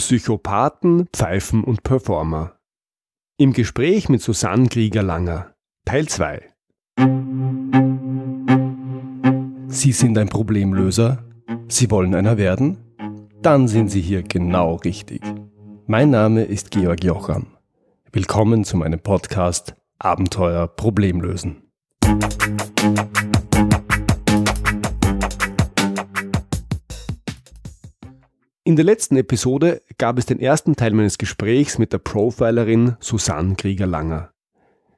Psychopathen, Pfeifen und Performer. Im Gespräch mit Susanne Krieger-Langer. Teil 2. Sie sind ein Problemlöser? Sie wollen einer werden? Dann sind Sie hier genau richtig. Mein Name ist Georg Jocham. Willkommen zu meinem Podcast Abenteuer Problemlösen. In der letzten Episode gab es den ersten Teil meines Gesprächs mit der Profilerin Susanne Krieger-Langer.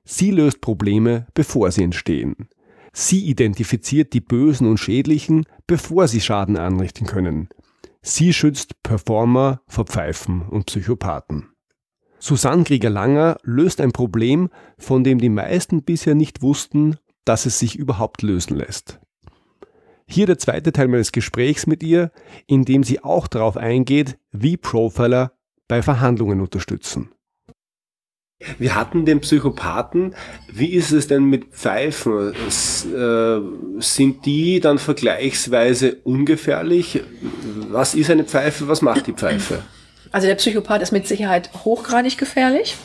Sie löst Probleme, bevor sie entstehen. Sie identifiziert die Bösen und Schädlichen, bevor sie Schaden anrichten können. Sie schützt Performer vor Pfeifen und Psychopathen. Susanne Krieger-Langer löst ein Problem, von dem die meisten bisher nicht wussten, dass es sich überhaupt lösen lässt. Hier der zweite Teil meines Gesprächs mit ihr, in dem sie auch darauf eingeht, wie Profiler bei Verhandlungen unterstützen. Wir hatten den Psychopathen. Wie ist es denn mit Pfeifen? Äh, sind die dann vergleichsweise ungefährlich? Was ist eine Pfeife? Was macht die Pfeife? Also der Psychopath ist mit Sicherheit hochgradig gefährlich.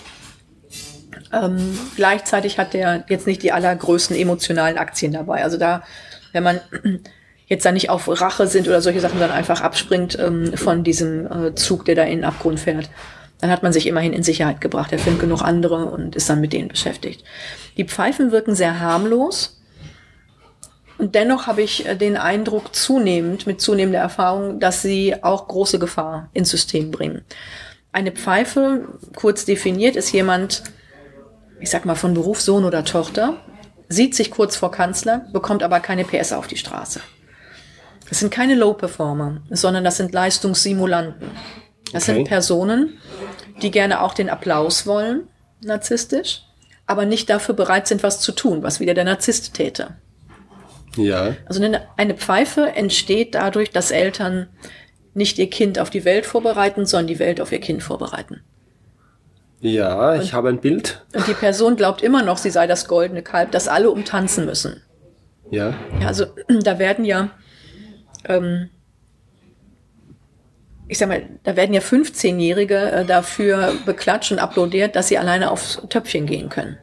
Ähm, gleichzeitig hat der jetzt nicht die allergrößten emotionalen Aktien dabei. Also da, wenn man jetzt da nicht auf Rache sind oder solche Sachen, sondern einfach abspringt ähm, von diesem äh, Zug, der da in den Abgrund fährt. Dann hat man sich immerhin in Sicherheit gebracht. Er findet genug andere und ist dann mit denen beschäftigt. Die Pfeifen wirken sehr harmlos. Und dennoch habe ich äh, den Eindruck zunehmend, mit zunehmender Erfahrung, dass sie auch große Gefahr ins System bringen. Eine Pfeife, kurz definiert, ist jemand, ich sag mal von Beruf Sohn oder Tochter, sieht sich kurz vor Kanzler, bekommt aber keine PS auf die Straße. Das sind keine Low-Performer, sondern das sind Leistungssimulanten. Das okay. sind Personen, die gerne auch den Applaus wollen, narzisstisch, aber nicht dafür bereit sind, was zu tun, was wieder der Narzisst täte. Ja. Also eine, eine Pfeife entsteht dadurch, dass Eltern nicht ihr Kind auf die Welt vorbereiten, sondern die Welt auf ihr Kind vorbereiten. Ja, ich und, habe ein Bild. Und die Person glaubt immer noch, sie sei das goldene Kalb, das alle umtanzen müssen. Ja. Ja, also da werden ja ähm, ich sag mal, da werden ja 15-Jährige äh, dafür beklatscht und applaudiert, dass sie alleine aufs Töpfchen gehen können.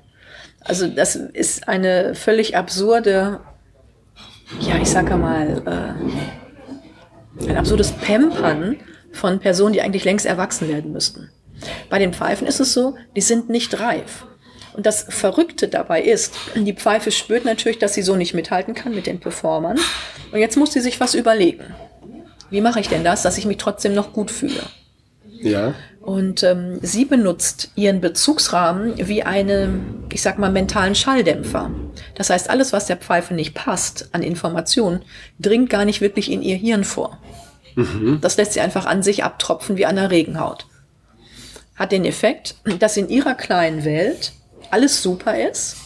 Also das ist eine völlig absurde, ja, ich sage mal, äh, ein absurdes Pampern von Personen, die eigentlich längst erwachsen werden müssten. Bei den Pfeifen ist es so, die sind nicht reif. Und das Verrückte dabei ist, die Pfeife spürt natürlich, dass sie so nicht mithalten kann mit den Performern. Und jetzt muss sie sich was überlegen. Wie mache ich denn das, dass ich mich trotzdem noch gut fühle? Ja. Und ähm, sie benutzt ihren Bezugsrahmen wie einen, ich sag mal, mentalen Schalldämpfer. Das heißt, alles, was der Pfeife nicht passt an Informationen, dringt gar nicht wirklich in ihr Hirn vor. Mhm. Das lässt sie einfach an sich abtropfen wie an der Regenhaut. Hat den Effekt, dass in ihrer kleinen Welt alles super ist,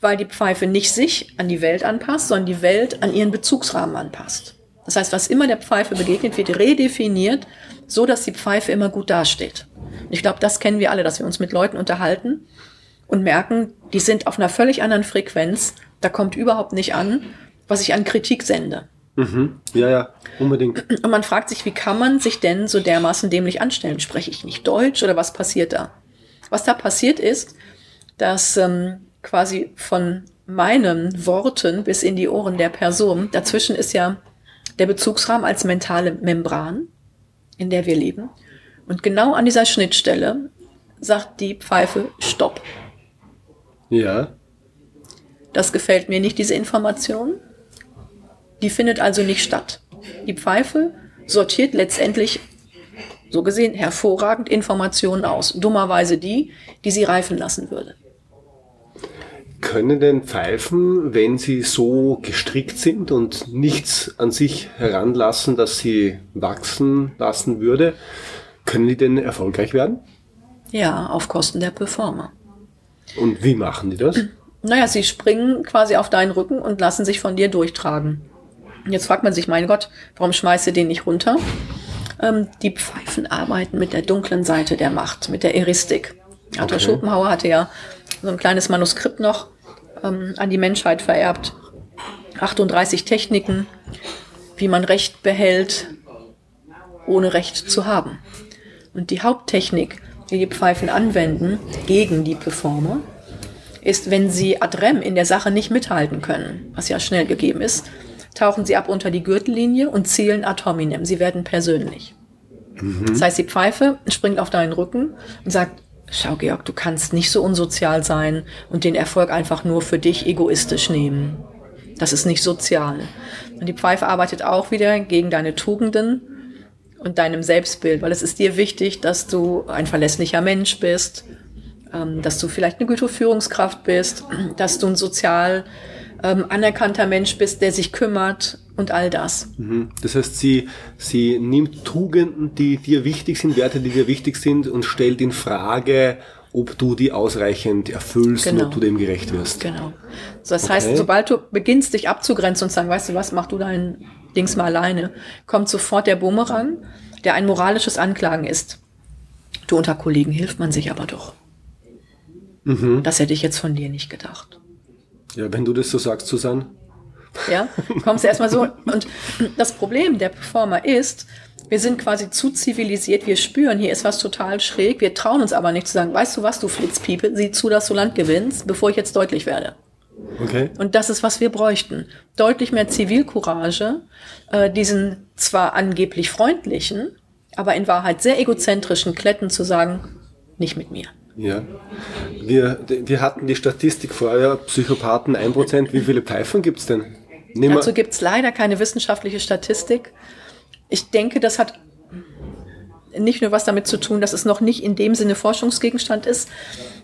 weil die Pfeife nicht sich an die Welt anpasst, sondern die Welt an ihren Bezugsrahmen anpasst. Das heißt, was immer der Pfeife begegnet, wird redefiniert, so dass die Pfeife immer gut dasteht. Und ich glaube, das kennen wir alle, dass wir uns mit Leuten unterhalten und merken, die sind auf einer völlig anderen Frequenz. Da kommt überhaupt nicht an, was ich an Kritik sende. Mhm. Ja, ja, unbedingt. Und man fragt sich, wie kann man sich denn so dermaßen dämlich anstellen? Spreche ich nicht Deutsch oder was passiert da? Was da passiert ist, dass ähm, quasi von meinen Worten bis in die Ohren der Person, dazwischen ist ja der Bezugsrahmen als mentale Membran, in der wir leben. Und genau an dieser Schnittstelle sagt die Pfeife Stopp. Ja. Das gefällt mir nicht, diese Information. Die findet also nicht statt. Die Pfeife sortiert letztendlich, so gesehen, hervorragend Informationen aus. Dummerweise die, die sie reifen lassen würde. Können denn Pfeifen, wenn sie so gestrickt sind und nichts an sich heranlassen, dass sie wachsen lassen würde, können die denn erfolgreich werden? Ja, auf Kosten der Performer. Und wie machen die das? Naja, sie springen quasi auf deinen Rücken und lassen sich von dir durchtragen. Jetzt fragt man sich, mein Gott, warum schmeißt du den nicht runter? Ähm, die Pfeifen arbeiten mit der dunklen Seite der Macht, mit der Eristik. Arthur okay. Schopenhauer hatte ja so ein kleines Manuskript noch ähm, an die Menschheit vererbt. 38 Techniken, wie man Recht behält, ohne Recht zu haben. Und die Haupttechnik, die die Pfeifen anwenden gegen die Performer, ist, wenn sie ad rem in der Sache nicht mithalten können, was ja schnell gegeben ist, tauchen sie ab unter die Gürtellinie und zielen ad hominem. Sie werden persönlich. Mhm. Das heißt, die Pfeife springt auf deinen Rücken und sagt, schau Georg, du kannst nicht so unsozial sein und den Erfolg einfach nur für dich egoistisch nehmen. Das ist nicht sozial. Und die Pfeife arbeitet auch wieder gegen deine Tugenden und deinem Selbstbild, weil es ist dir wichtig, dass du ein verlässlicher Mensch bist, ähm, dass du vielleicht eine gute Führungskraft bist, dass du ein sozial ähm, anerkannter Mensch bist, der sich kümmert und all das. Mhm. Das heißt, sie, sie nimmt Tugenden, die dir wichtig sind, Werte, die dir wichtig sind und stellt in Frage, ob du die ausreichend erfüllst genau. und ob du dem gerecht wirst. Genau. So, das okay. heißt, sobald du beginnst, dich abzugrenzen und zu sagen, weißt du was, mach du dein Dings mal alleine, kommt sofort der Bumerang, der ein moralisches Anklagen ist. Du unter Kollegen hilft man sich aber doch. Mhm. Das hätte ich jetzt von dir nicht gedacht. Ja, wenn du das so sagst, Susanne. Ja, kommst du erstmal so. Und das Problem der Performer ist, wir sind quasi zu zivilisiert, wir spüren, hier ist was total schräg, wir trauen uns aber nicht zu sagen, weißt du was, du Flitzpiepe, sieh zu, dass du Land gewinnst, bevor ich jetzt deutlich werde. Okay. Und das ist, was wir bräuchten. Deutlich mehr Zivilcourage, äh, diesen zwar angeblich freundlichen, aber in Wahrheit sehr egozentrischen Kletten zu sagen, nicht mit mir. Ja. Wir, wir hatten die Statistik vorher, Psychopathen 1%. Wie viele Pfeifen gibt es denn? Nehmen Dazu gibt es leider keine wissenschaftliche Statistik. Ich denke, das hat nicht nur was damit zu tun, dass es noch nicht in dem Sinne Forschungsgegenstand ist.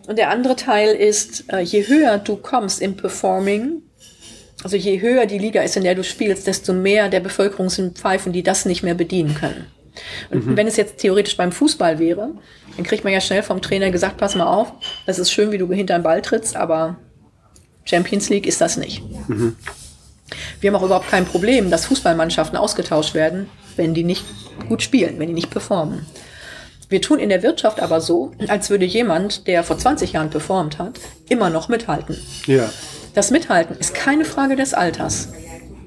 Und der andere Teil ist, äh, je höher du kommst im Performing, also je höher die Liga ist, in der du spielst, desto mehr der Bevölkerung sind Pfeifen, die das nicht mehr bedienen können. Und mhm. wenn es jetzt theoretisch beim Fußball wäre, dann kriegt man ja schnell vom Trainer gesagt, pass mal auf, das ist schön, wie du hinter den Ball trittst, aber Champions League ist das nicht. Mhm. Wir haben auch überhaupt kein Problem, dass Fußballmannschaften ausgetauscht werden, wenn die nicht gut spielen, wenn die nicht performen. Wir tun in der Wirtschaft aber so, als würde jemand, der vor 20 Jahren performt hat, immer noch mithalten. Ja. Das Mithalten ist keine Frage des Alters.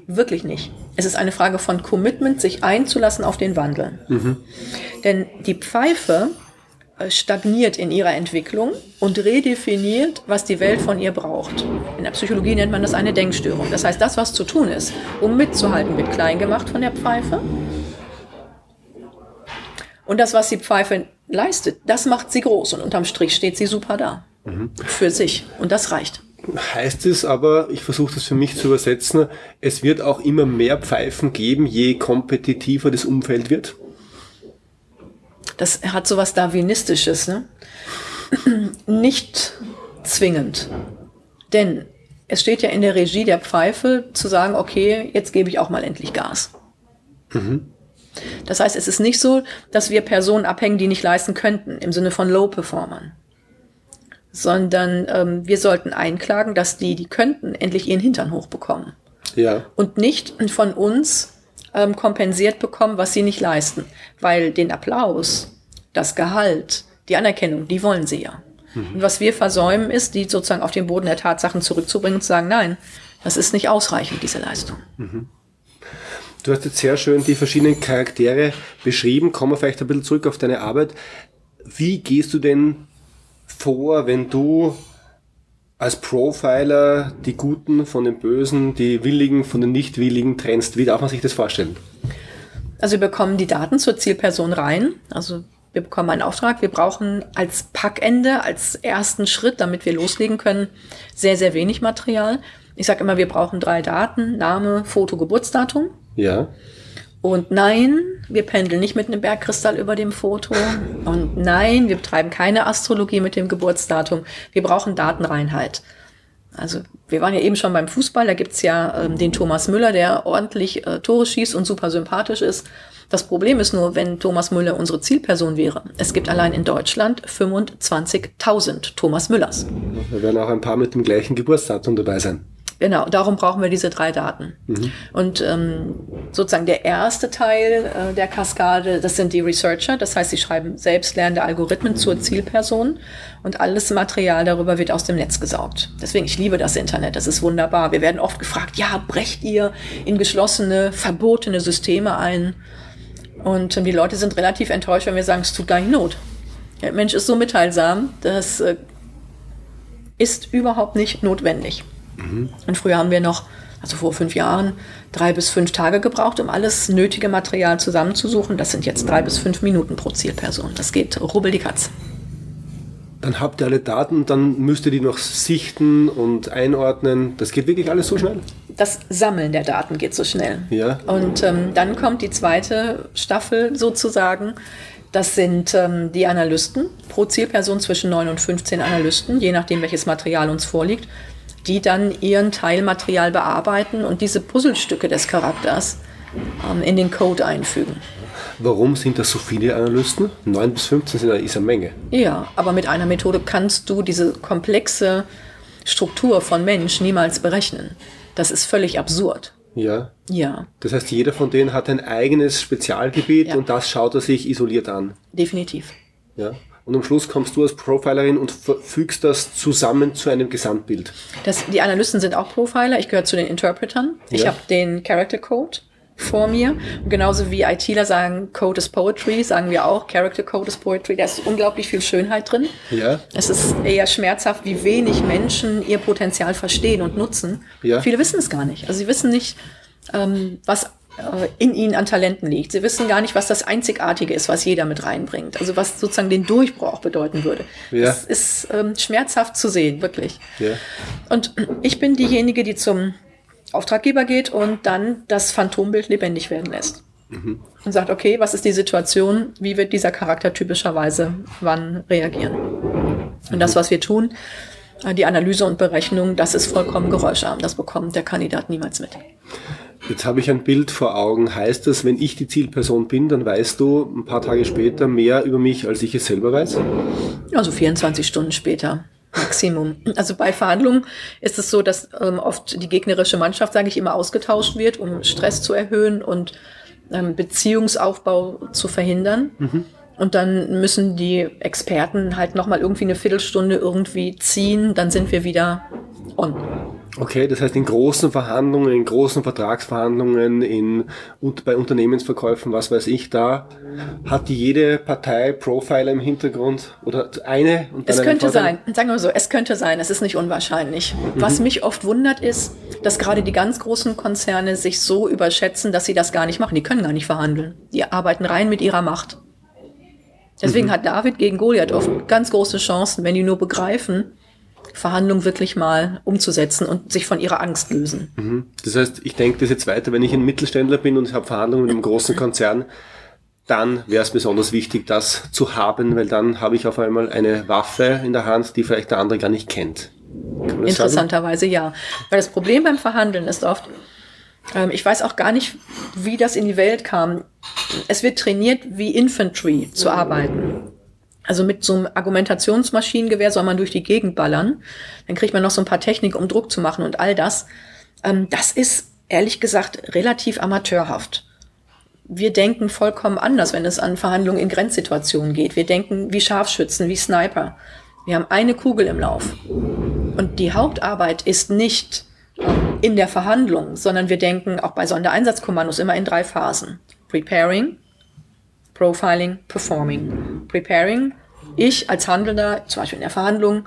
Wirklich nicht. Es ist eine Frage von Commitment, sich einzulassen auf den Wandel. Mhm. Denn die Pfeife äh, stagniert in ihrer Entwicklung und redefiniert, was die Welt von ihr braucht. In der Psychologie nennt man das eine Denkstörung. Das heißt, das, was zu tun ist, um mitzuhalten, wird klein gemacht von der Pfeife. Und das, was die Pfeife leistet, das macht sie groß und unterm Strich steht sie super da. Mhm. Für sich. Und das reicht heißt es aber, ich versuche das für mich zu übersetzen, es wird auch immer mehr Pfeifen geben, je kompetitiver das Umfeld wird? Das hat so was Darwinistisches, ne? Nicht zwingend. Denn es steht ja in der Regie der Pfeife zu sagen, okay, jetzt gebe ich auch mal endlich Gas. Mhm. Das heißt, es ist nicht so, dass wir Personen abhängen, die nicht leisten könnten, im Sinne von Low-Performern sondern ähm, wir sollten einklagen, dass die, die könnten, endlich ihren Hintern hochbekommen. Ja. Und nicht von uns ähm, kompensiert bekommen, was sie nicht leisten. Weil den Applaus, das Gehalt, die Anerkennung, die wollen sie ja. Mhm. Und was wir versäumen, ist, die sozusagen auf den Boden der Tatsachen zurückzubringen und zu sagen, nein, das ist nicht ausreichend, diese Leistung. Mhm. Du hast jetzt sehr schön die verschiedenen Charaktere beschrieben. Kommen wir vielleicht ein bisschen zurück auf deine Arbeit. Wie gehst du denn vor, wenn du als Profiler die Guten von den Bösen, die Willigen von den Nichtwilligen trennst? Wie darf man sich das vorstellen? Also wir bekommen die Daten zur Zielperson rein. Also wir bekommen einen Auftrag. Wir brauchen als Packende, als ersten Schritt, damit wir loslegen können, sehr, sehr wenig Material. Ich sage immer, wir brauchen drei Daten. Name, Foto, Geburtsdatum. Ja. Und nein, wir pendeln nicht mit einem Bergkristall über dem Foto. Und nein, wir betreiben keine Astrologie mit dem Geburtsdatum. Wir brauchen Datenreinheit. Also wir waren ja eben schon beim Fußball, da gibt's ja ähm, den Thomas Müller, der ordentlich äh, Tore schießt und super sympathisch ist. Das Problem ist nur, wenn Thomas Müller unsere Zielperson wäre. Es gibt allein in Deutschland 25.000 Thomas Müllers. Da werden auch ein paar mit dem gleichen Geburtsdatum dabei sein. Genau, darum brauchen wir diese drei Daten. Mhm. Und ähm, sozusagen der erste Teil äh, der Kaskade, das sind die Researcher, das heißt, sie schreiben selbstlernende Algorithmen zur Zielperson und alles Material darüber wird aus dem Netz gesaugt. Deswegen, ich liebe das Internet, das ist wunderbar. Wir werden oft gefragt, ja, brecht ihr in geschlossene, verbotene Systeme ein? Und ähm, die Leute sind relativ enttäuscht, wenn wir sagen, es tut gar nicht Not. Der Mensch ist so mitteilsam, das äh, ist überhaupt nicht notwendig. Mhm. Und früher haben wir noch, also vor fünf Jahren, drei bis fünf Tage gebraucht, um alles nötige Material zusammenzusuchen. Das sind jetzt drei bis fünf Minuten pro Zielperson. Das geht rubbel die Katz. Dann habt ihr alle Daten, dann müsst ihr die noch sichten und einordnen. Das geht wirklich alles so schnell? Das Sammeln der Daten geht so schnell. Ja. Und ähm, dann kommt die zweite Staffel sozusagen. Das sind ähm, die Analysten, pro Zielperson zwischen 9 und 15 Analysten, je nachdem, welches Material uns vorliegt, die dann ihren Teilmaterial bearbeiten und diese Puzzlestücke des Charakters ähm, in den Code einfügen. Warum sind das so viele Analysten? 9 bis 15 sind, ist eine Menge. Ja, aber mit einer Methode kannst du diese komplexe Struktur von Mensch niemals berechnen. Das ist völlig absurd. Ja. Ja. Das heißt, jeder von denen hat ein eigenes Spezialgebiet Ja. und das schaut er sich isoliert an. Definitiv. Ja. Und am Schluss kommst du als Profilerin und fügst das zusammen zu einem Gesamtbild. Das, die Analysten sind auch Profiler. Ich gehöre zu den Interpretern. Ich Ja. habe den Character Code vor mir. Und genauso wie ITler sagen, Code is Poetry, sagen wir auch, Character Code is Poetry. Da ist unglaublich viel Schönheit drin. Ja. Es ist eher schmerzhaft, wie wenig Menschen ihr Potenzial verstehen und nutzen. Ja. Viele wissen es gar nicht. Also sie wissen nicht, ähm, was in ihnen an Talenten liegt. Sie wissen gar nicht, was das Einzigartige ist, was jeder mit reinbringt. Also was sozusagen den Durchbruch bedeuten würde. Ja. Das ist ähm, schmerzhaft zu sehen, wirklich. Ja. Und ich bin diejenige, die zum Auftraggeber geht und dann das Phantombild lebendig werden lässt. Und sagt, okay, was ist die Situation? Wie wird dieser Charakter typischerweise wann reagieren? Und das, was wir tun, äh, die Analyse und Berechnung, das ist vollkommen geräuscharm. Das bekommt der Kandidat niemals mit. Jetzt habe ich ein Bild vor Augen. Heißt das, wenn ich die Zielperson bin, dann weißt du ein paar Tage später mehr über mich, als ich es selber weiß? Also 24 Stunden später. Maximum. Also bei Verhandlungen ist es so, dass ähm, oft die gegnerische Mannschaft, sage ich immer, ausgetauscht wird, um Stress zu erhöhen und ähm, Beziehungsaufbau zu verhindern. Und dann müssen die Experten halt nochmal irgendwie eine Viertelstunde irgendwie ziehen, dann sind wir wieder on. Okay, das heißt in großen Verhandlungen, in großen Vertragsverhandlungen, in, und bei Unternehmensverkäufen, was weiß ich, da hat jede Partei Profiler im Hintergrund oder eine und dann Es könnte Vorteil? sein, sagen wir mal so, es könnte sein, es ist nicht unwahrscheinlich. Was mich oft wundert ist, dass gerade die ganz großen Konzerne sich so überschätzen, dass sie das gar nicht machen. Die können gar nicht verhandeln. Die arbeiten rein mit ihrer Macht. Deswegen hat David gegen Goliath oft ganz große Chancen, wenn die nur begreifen, Verhandlungen wirklich mal umzusetzen und sich von ihrer Angst lösen. Mhm. Das heißt, ich denke das jetzt weiter, wenn ich ein Mittelständler bin und ich habe Verhandlungen mit einem großen Konzern, dann wäre es besonders wichtig, das zu haben, weil dann habe ich auf einmal eine Waffe in der Hand, die vielleicht der andere gar nicht kennt. Das sagen? Interessanterweise ja. Weil das Problem beim Verhandeln ist oft, ähm, ich weiß auch gar nicht, wie das in die Welt kam. Es wird trainiert, wie Infantry zu arbeiten. Also mit so einem Argumentationsmaschinengewehr soll man durch die Gegend ballern. Dann kriegt man noch so ein paar Technik, um Druck zu machen und all das. Ähm, das ist ehrlich gesagt relativ amateurhaft. Wir denken vollkommen anders, wenn es an Verhandlungen in Grenzsituationen geht. Wir denken wie Scharfschützen, wie Sniper. Wir haben eine Kugel im Lauf. Und die Hauptarbeit ist nicht ähm, in der Verhandlung, sondern wir denken auch bei Sondereinsatzkommandos immer in drei Phasen. Preparing, Profiling, Performing. Preparing, ich als Handelnder, zum Beispiel in der Verhandlung,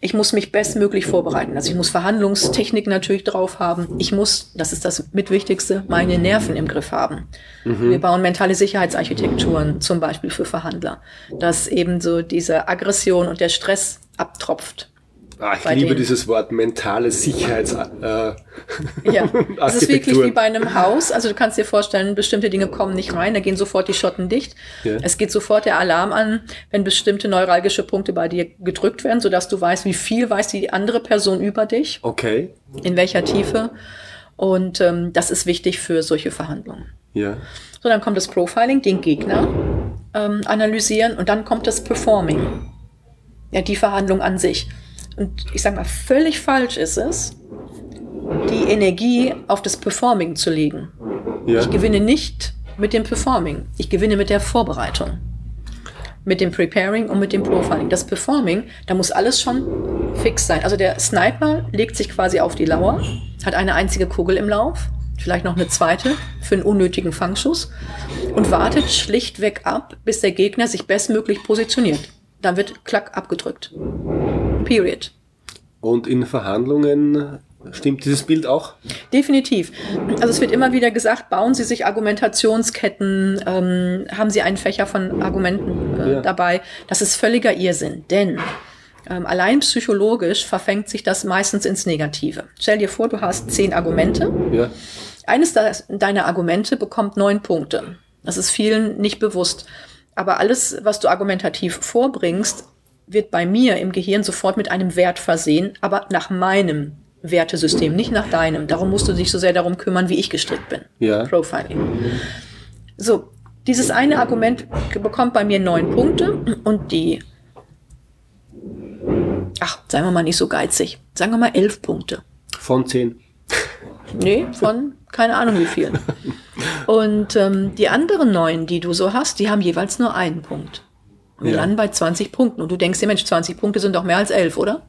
ich muss mich bestmöglich vorbereiten. Also ich muss Verhandlungstechnik natürlich drauf haben. Ich muss, das ist das Mitwichtigste, meine Nerven im Griff haben. Wir bauen mentale Sicherheitsarchitekturen zum Beispiel für Verhandler, dass eben so diese Aggression und der Stress abtropft. Ah, ich liebe denen. dieses Wort mentale Sicherheits. Äh, Ja, es ist wirklich wie bei einem Haus. Also du kannst dir vorstellen, bestimmte Dinge kommen nicht rein, da gehen sofort die Schotten dicht. Ja. Es geht sofort der Alarm an, wenn bestimmte neuralgische Punkte bei dir gedrückt werden, sodass du weißt, wie viel weiß die andere Person über dich, Okay, in welcher Tiefe. Und ähm, das ist wichtig für solche Verhandlungen. ja. So, dann kommt das Profiling, den Gegner ähm, analysieren und dann kommt das Performing. Ja, die Verhandlung an sich. Und ich sage mal, völlig falsch ist es, die Energie auf das Performing zu legen. ja. Ich gewinne nicht mit dem Performing. Ich gewinne mit der Vorbereitung. Mit dem Preparing und mit dem Profiling. Das Performing, da muss alles schon fix sein. Also der Sniper legt sich quasi auf die Lauer, hat eine einzige Kugel im Lauf, vielleicht noch eine zweite für einen unnötigen Fangschuss und wartet schlichtweg ab, bis der Gegner sich bestmöglich positioniert. Dann wird klack abgedrückt. Period. Und in Verhandlungen Stimmt dieses Bild auch? Definitiv. Also es wird immer wieder gesagt, bauen Sie sich Argumentationsketten, ähm, haben Sie einen Fächer von Argumenten äh, ja. dabei. Das ist völliger Irrsinn, denn ähm, allein psychologisch verfängt sich das meistens ins Negative. Stell dir vor, du hast zehn Argumente. Ja. Eines deiner Argumente bekommt neun Punkte. Das ist vielen nicht bewusst. Aber alles, was du argumentativ vorbringst, wird bei mir im Gehirn sofort mit einem Wert versehen, aber nach meinem Wertesystem, nicht nach deinem. Darum musst du dich so sehr darum kümmern, wie ich gestrickt bin. Ja. Profiling. So, dieses eine Argument bekommt bei mir neun Punkte und die, ach, sagen wir mal nicht so geizig, sagen wir mal elf Punkte. Von zehn. Nee, von keine Ahnung wie viel. Und ähm, die anderen neun, die du so hast, die haben jeweils nur einen Punkt. Und wir ja. landen bei 20 Punkten. Und du denkst dir, Mensch, 20 Punkte sind doch mehr als elf, oder?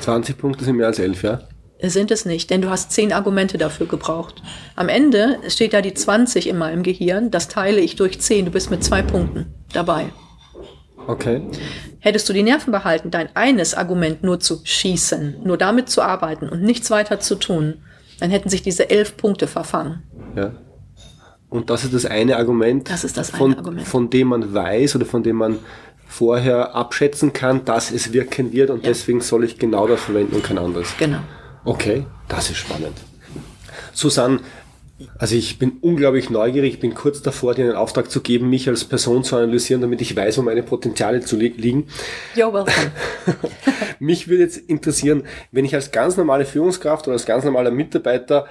20 Punkte sind mehr als 11, ja? Sind es nicht, denn du hast zehn Argumente dafür gebraucht. Am Ende steht da die 20 in meinem Gehirn, das teile ich durch 10, du bist mit zwei Punkten dabei. Okay. Hättest du die Nerven behalten, dein eines Argument nur zu schießen, nur damit zu arbeiten und nichts weiter zu tun, dann hätten sich diese elf Punkte verfangen. Ja. Und das ist das eine Argument, das ist das von, eine Argument. von dem man weiß oder von dem man vorher abschätzen kann, dass es wirken wird und ja. deswegen soll ich genau das verwenden und kein anderes. Genau. Okay, das ist spannend. Susanne, also ich bin unglaublich neugierig, ich bin kurz davor, dir einen Auftrag zu geben, mich als Person zu analysieren, damit ich weiß, wo meine Potenziale zu li liegen. You're welcome. mich würde jetzt interessieren, wenn ich als ganz normale Führungskraft oder als ganz normaler Mitarbeiter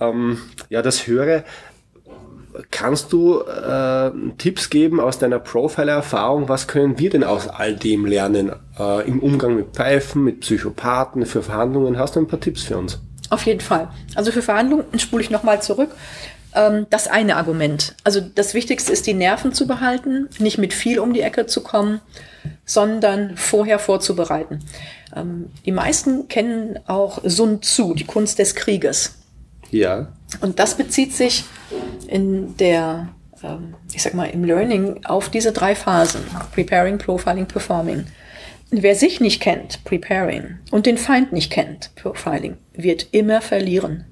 ähm, ja das höre, Kannst du äh, Tipps geben aus deiner Profiler-Erfahrung? Was können wir denn aus all dem lernen äh, im Umgang mit Pfeifen, mit Psychopathen, für Verhandlungen? Hast du ein paar Tipps für uns? Auf jeden Fall. Also für Verhandlungen spule ich nochmal zurück. Ähm, das eine Argument. Also das Wichtigste ist, die Nerven zu behalten, nicht mit viel um die Ecke zu kommen, sondern vorher vorzubereiten. Ähm, die meisten kennen auch Sun Tzu, die Kunst des Krieges. Ja. Und das bezieht sich in der, ähm, ich sag mal, im Learning auf diese drei Phasen. Preparing, Profiling, Performing. Wer sich nicht kennt, Preparing, und den Feind nicht kennt, Profiling, wird immer verlieren.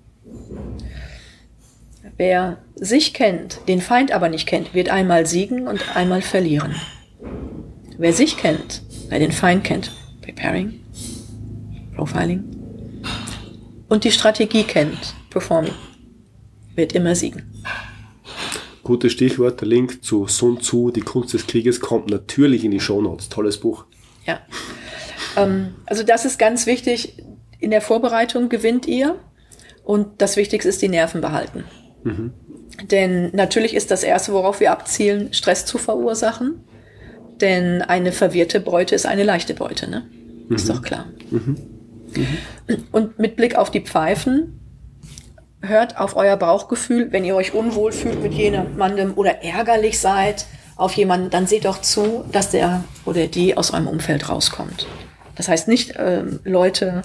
Wer sich kennt, den Feind aber nicht kennt, wird einmal siegen und einmal verlieren. Wer sich kennt, wer den Feind kennt, Preparing, Profiling, und die Strategie kennt, Performing, wird immer siegen. Gutes Stichwort, der Link zu Sun Tzu, die Kunst des Krieges, kommt natürlich in die Shownotes. Tolles Buch. Ja. Ähm, also das ist ganz wichtig. In der Vorbereitung gewinnt ihr und das Wichtigste ist die Nerven behalten. Mhm. Denn natürlich ist das Erste, worauf wir abzielen, Stress zu verursachen. Denn eine verwirrte Beute ist eine leichte Beute, ne? Mhm. Ist doch klar. Mhm. mhm. Und mit Blick auf die Pfeifen hört auf euer Bauchgefühl, wenn ihr euch unwohl fühlt mit jemandem oder ärgerlich seid auf jemanden, dann seht doch zu, dass der oder die aus eurem Umfeld rauskommt. Das heißt nicht ähm, Leute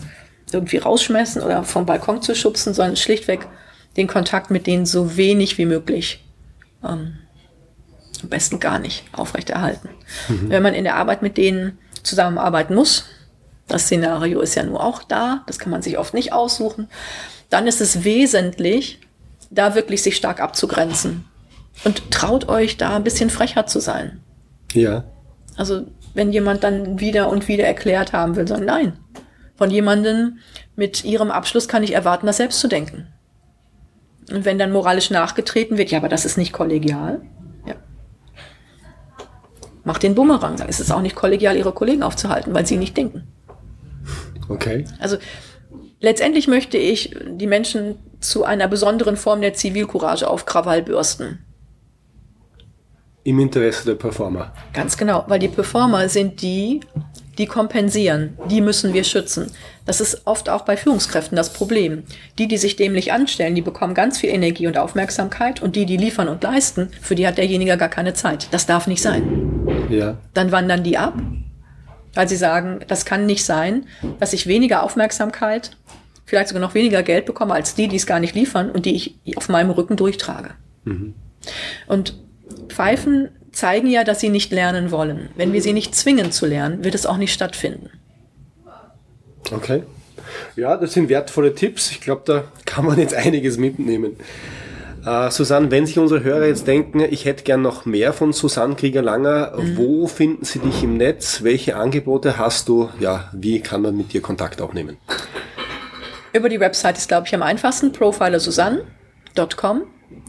irgendwie rausschmeißen oder vom Balkon zu schubsen, sondern schlichtweg den Kontakt mit denen so wenig wie möglich, ähm, am besten gar nicht aufrechterhalten. Mhm. Wenn man in der Arbeit mit denen zusammenarbeiten muss, das Szenario ist ja nur auch da, das kann man sich oft nicht aussuchen, dann ist es wesentlich, da wirklich sich stark abzugrenzen. Und traut euch da ein bisschen frecher zu sein. Ja. Also, wenn jemand dann wieder und wieder erklärt haben will, sagen, nein. Von jemandem mit ihrem Abschluss kann ich erwarten, das selbst zu denken. Und wenn dann moralisch nachgetreten wird, ja, aber das ist nicht kollegial. Ja. Macht den Bumerang. Dann ist es auch nicht kollegial, ihre Kollegen aufzuhalten, weil sie nicht denken. Okay. Also, Letztendlich möchte ich die Menschen zu einer besonderen Form der Zivilcourage auf Krawall bürsten. Im Interesse der Performer. Ganz genau, weil die Performer sind die, die kompensieren. Die müssen wir schützen. Das ist oft auch bei Führungskräften das Problem. Die, die sich dämlich anstellen, die bekommen ganz viel Energie und Aufmerksamkeit und die, die liefern und leisten, für die hat derjenige gar keine Zeit. Das darf nicht sein. Ja. Dann wandern die ab, weil sie sagen, das kann nicht sein, dass ich weniger Aufmerksamkeit vielleicht sogar noch weniger Geld bekomme als die, die es gar nicht liefern und die ich auf meinem Rücken durchtrage. Mhm. Und Pfeifen zeigen ja, dass sie nicht lernen wollen. Wenn wir sie nicht zwingen zu lernen, wird es auch nicht stattfinden. Okay. Ja, das sind wertvolle Tipps. Ich glaube, da kann man jetzt einiges mitnehmen. Äh, Susanne, wenn sich unsere Hörer jetzt denken, ich hätte gern noch mehr von Susanne Krieger-Langer, mhm. wo finden sie dich im Netz? Welche Angebote hast du? Ja, wie kann man mit dir Kontakt aufnehmen? Über die Website ist, glaube ich, am einfachsten, profilersusanne.com.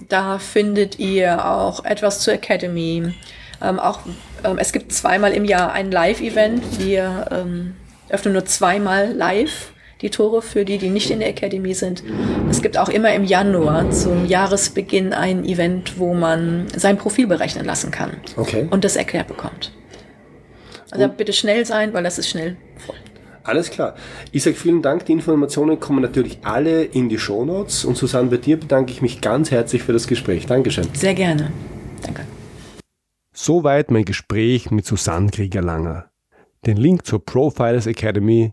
Da findet ihr auch etwas zur Academy. Ähm, auch, ähm, es gibt zweimal im Jahr ein Live-Event. Wir ähm, öffnen nur zweimal live die Tore für die, die nicht in der Academy sind. Es gibt auch immer im Januar zum Jahresbeginn ein Event, wo man sein Profil berechnen lassen kann okay. und das erklärt bekommt. Also bitte schnell sein, weil das ist schnell voll. Alles klar. Ich sage vielen Dank. Die Informationen kommen natürlich alle in die Shownotes. Und Susanne, bei dir bedanke ich mich ganz herzlich für das Gespräch. Dankeschön. Sehr gerne. Danke. Soweit mein Gespräch mit Susanne Krieger-Langer. Den Link zur Profilers Academy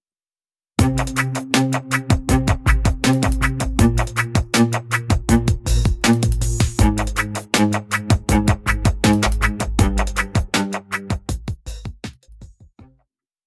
Thank you.